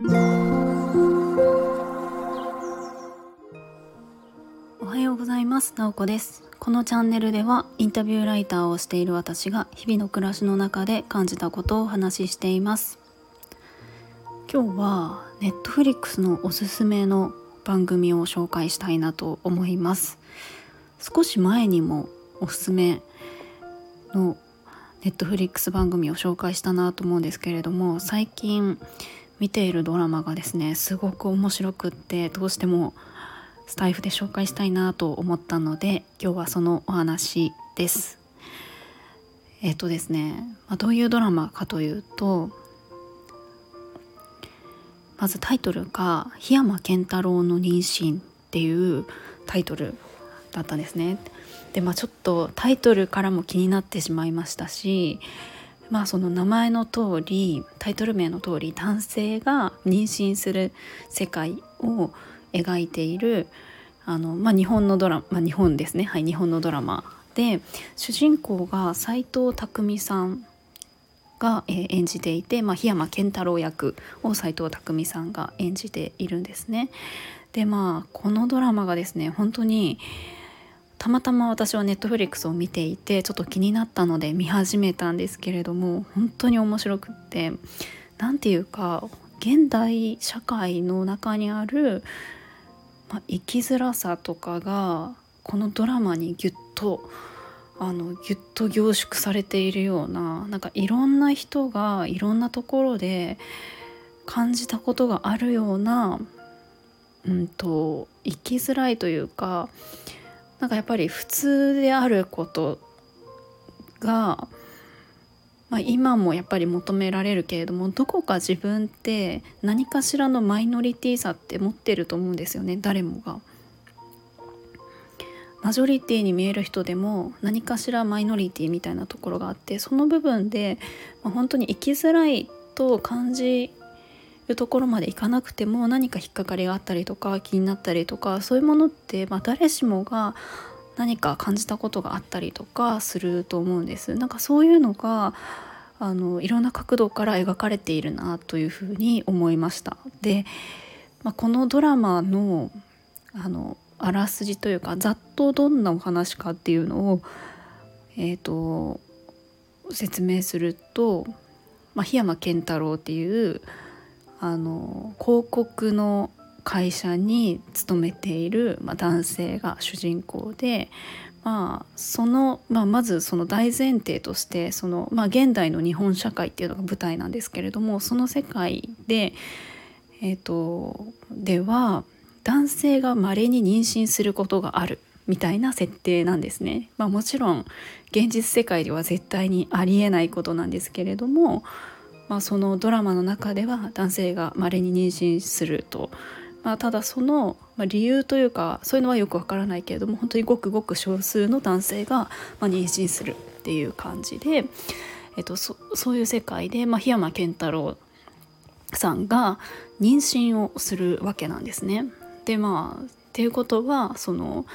おはようございます。なおこです。このチャンネルではインタビューライターをしている私が日々の暮らしの中で感じたことをお話ししています。今日はネットフリックスのおすすめの番組を紹介したいなと思います。少し前にもおすすめのネットフリックス番組を紹介したなと思うんですけれども最近見ているドラマがですねすごく面白くってどうしてもスタイフで紹介したいなと思ったので今日はそのお話です。えっ、とですね、まあ、どういうドラマかというとまずタイトルが「檜山健太郎の妊娠」っていうタイトルだったんですね。でまあちょっとタイトルからも気になってしまいましたしまあその名前の通りタイトル名の通り男性が妊娠する世界を描いているあの、まあ、日本のドラマ、まあ、日本ですねはい日本のドラマで主人公が斎藤工さんが、え、演じていて、まあ、檜山健太郎役を斎藤工さんが演じているんですね。でまあこのドラマがですね本当にたまたま私はネットフリックスを見ていてちょっと気になったので見始めたんですけれども本当に面白くって何て言うか現代社会の中にある、まあ、生きづらさとかがこのドラマにギュッとあのギュッと凝縮されているようななんかいろんな人がいろんなところで感じたことがあるような、うんと生きづらいというかなんかやっぱり普通であることが、まあ、今もやっぱり求められるけれどもどこか自分って何かしらのマイノリティさって持ってると思うんですよね誰もが。マジョリティに見える人でも何かしらマイノリティみたいなところがあってその部分で、まあ、本当に生きづらいと感じるところまでいかなくても何か引っかかりがあったりとか気になったりとかそういうものって、まあ、誰しもが何か感じたことがあったりとかすると思うんです。なんかそういうのがあのいろんな角度から描かれているなというふうに思いました。で、まあ、このドラマのあのあらすじというかざっとどんなお話かっていうのを、えーと、説明すると、まあ、檜山健太郎っていうあの広告の会社に勤めている、まあ、男性が主人公で、まあそのまあ、まずその大前提としてその、まあ、現代の日本社会っていうのが舞台なんですけれどもその世界で、えーと、では男性が稀に妊娠することがあるみたいな設定なんですね。まあ、もちろん現実世界では絶対にありえないことなんですけれども、まあ、そのドラマの中では男性が稀に妊娠すると、まあ、ただその理由というかそういうのはよくわからないけれども本当にごくごく少数の男性がま妊娠するっていう感じで、えっと、そそういう世界で、まあ、檜山健太郎さんが妊娠をするわけなんですね。でまあっていうことはその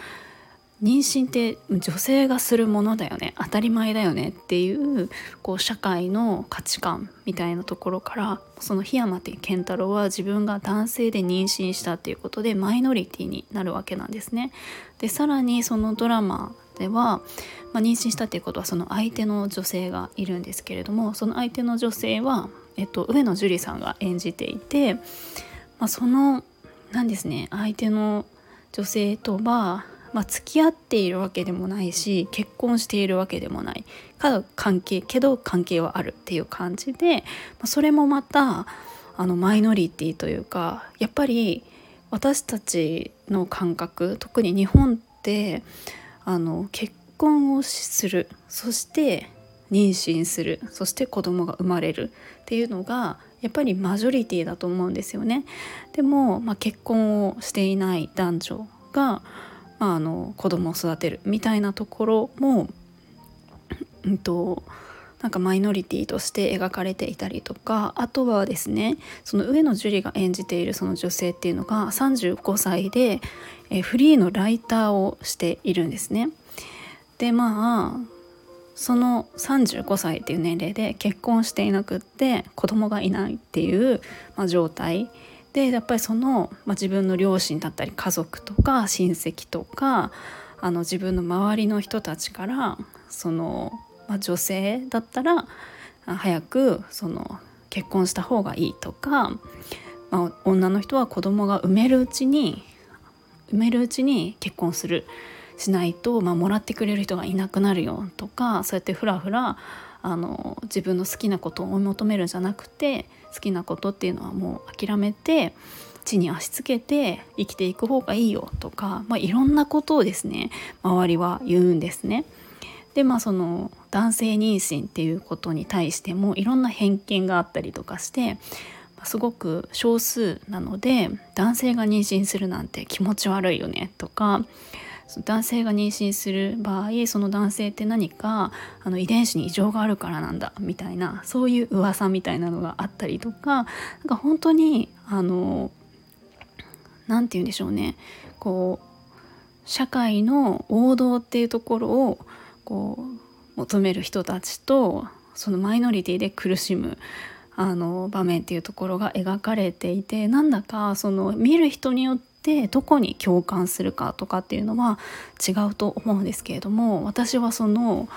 妊娠って女性がするものだよね当たり前だよねっていうこう社会の価値観みたいなところからその檜山健太郎は自分が男性で妊娠したっていうことでマイノリティになるわけなんですね。でさらにそのドラマでは、まあ、妊娠したっていうことはその相手の女性がいるんですけれどもその相手の女性は、えっと、上野樹里さんが演じていて、まあ、その何ですね相手の女性とはまあ、付き合っているわけでもないし結婚しているわけでもないか関係けど関係はあるっていう感じで、まあ、それもまたあのマイノリティというかやっぱり私たちの感覚特に日本ってあの結婚をするそして妊娠するそして子供が生まれるっていうのがやっぱりマジョリティだと思うんですよね。でも、まあ、結婚をしていない男女がまあ、あの子供を育てるみたいなところも、うんと、なんかマイノリティとして描かれていたりとかあとはですねその上野樹里が演じているその女性っていうのが35歳で、えフリーのライターをしているんですね。でまあその35歳っていう年齢で結婚していなくって子供がいないっていう、まあ、状態でやっぱりその、まあ、自分の両親だったり家族とか親戚とかあの自分の周りの人たちからその、まあ、女性だったら早くその結婚した方がいいとか、まあ、女の人は子供が産めるうちに産めるうちに結婚するしないと、まあ、もらってくれる人がいなくなるよとかそうやってふらふらあの自分の好きなことを追い求めるんじゃなくて好きなことっていうのはもう諦めて地に足つけて生きていく方がいいよとか、まあ、いろんなことをですね周りは言うんですね。でまあその男性妊娠っていうことに対してもいろんな偏見があったりとかしてすごく少数なので男性が妊娠するなんて気持ち悪いよねとか男性が妊娠する場合その男性って何かあの遺伝子に異常があるからなんだみたいなそういう噂みたいなのがあったりとかなんか本当にあの何て言うんでしょうね。こう社会の王道っていうところをこう求める人たちとそのマイノリティで苦しむあの場面っていうところが描かれていてなんだかその見る人によっててどこに共感するかとかっていうのは違うと思うんですけれども私はその,、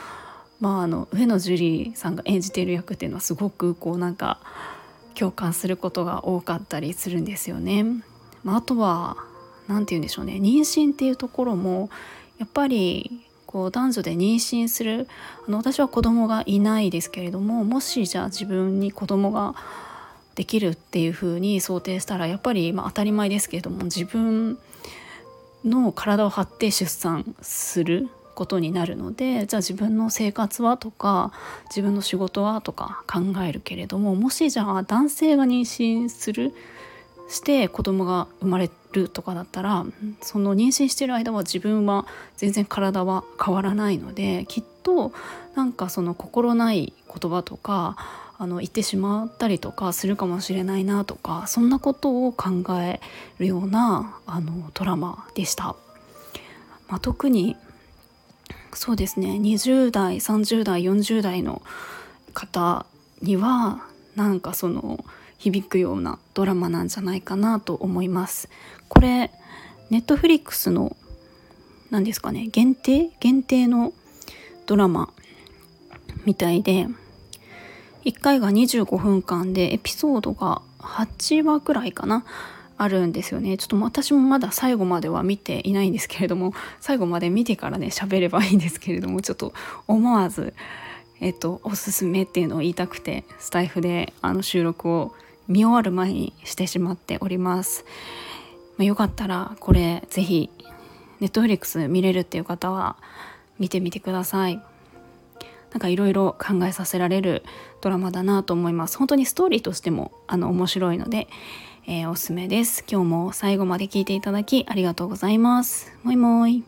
まあ、あの上野樹里さんが演じている役っていうのはすごくこうなんか共感することが多かったりするんですよね。まあ、あとは何て言うんでしょうね妊娠っていうところもやっぱりこう男女で妊娠するあの私は子供がいないですけれどももしじゃあ自分に子供ができるっていうふうに想定したらやっぱりまあ当たり前ですけれども自分の体を張って出産することになるのでじゃあ自分の生活はとか自分の仕事はとか考えるけれどももしじゃあ男性が妊娠するして子供が生まれるとかだったらその妊娠してる間は自分は全然体は変わらないのできっとなんかその心ない言葉とかあの言ってしまったりとかするかもしれないなとかそんなことを考えるようなあのドラマでした。まあ、特にそうですね20代30代40代の方にはなんかその響くようなドラマなんじゃないかなと思います。これネットフリックスの何ですかね限定？限定のドラマみたいで1回が25分間でエピソードが8話くらいかなあるんですよね。ちょっと私もまだ最後までは見ていないんですけれども最後まで見てからね喋ればいいんですけれどもちょっと思わずえっとおすすめっていうのを言いたくてスタイフであの収録を見終わる前にしてしまっております、まあ、よかったらこれ是非ネットフリックス見れるっていう方は見てみてください。なんかいろいろ考えさせられるドラマだなと思います。本当にストーリーとしてもあの面白いので、えー、おすすめです。今日も最後まで聞いていただきありがとうございます。もいもい。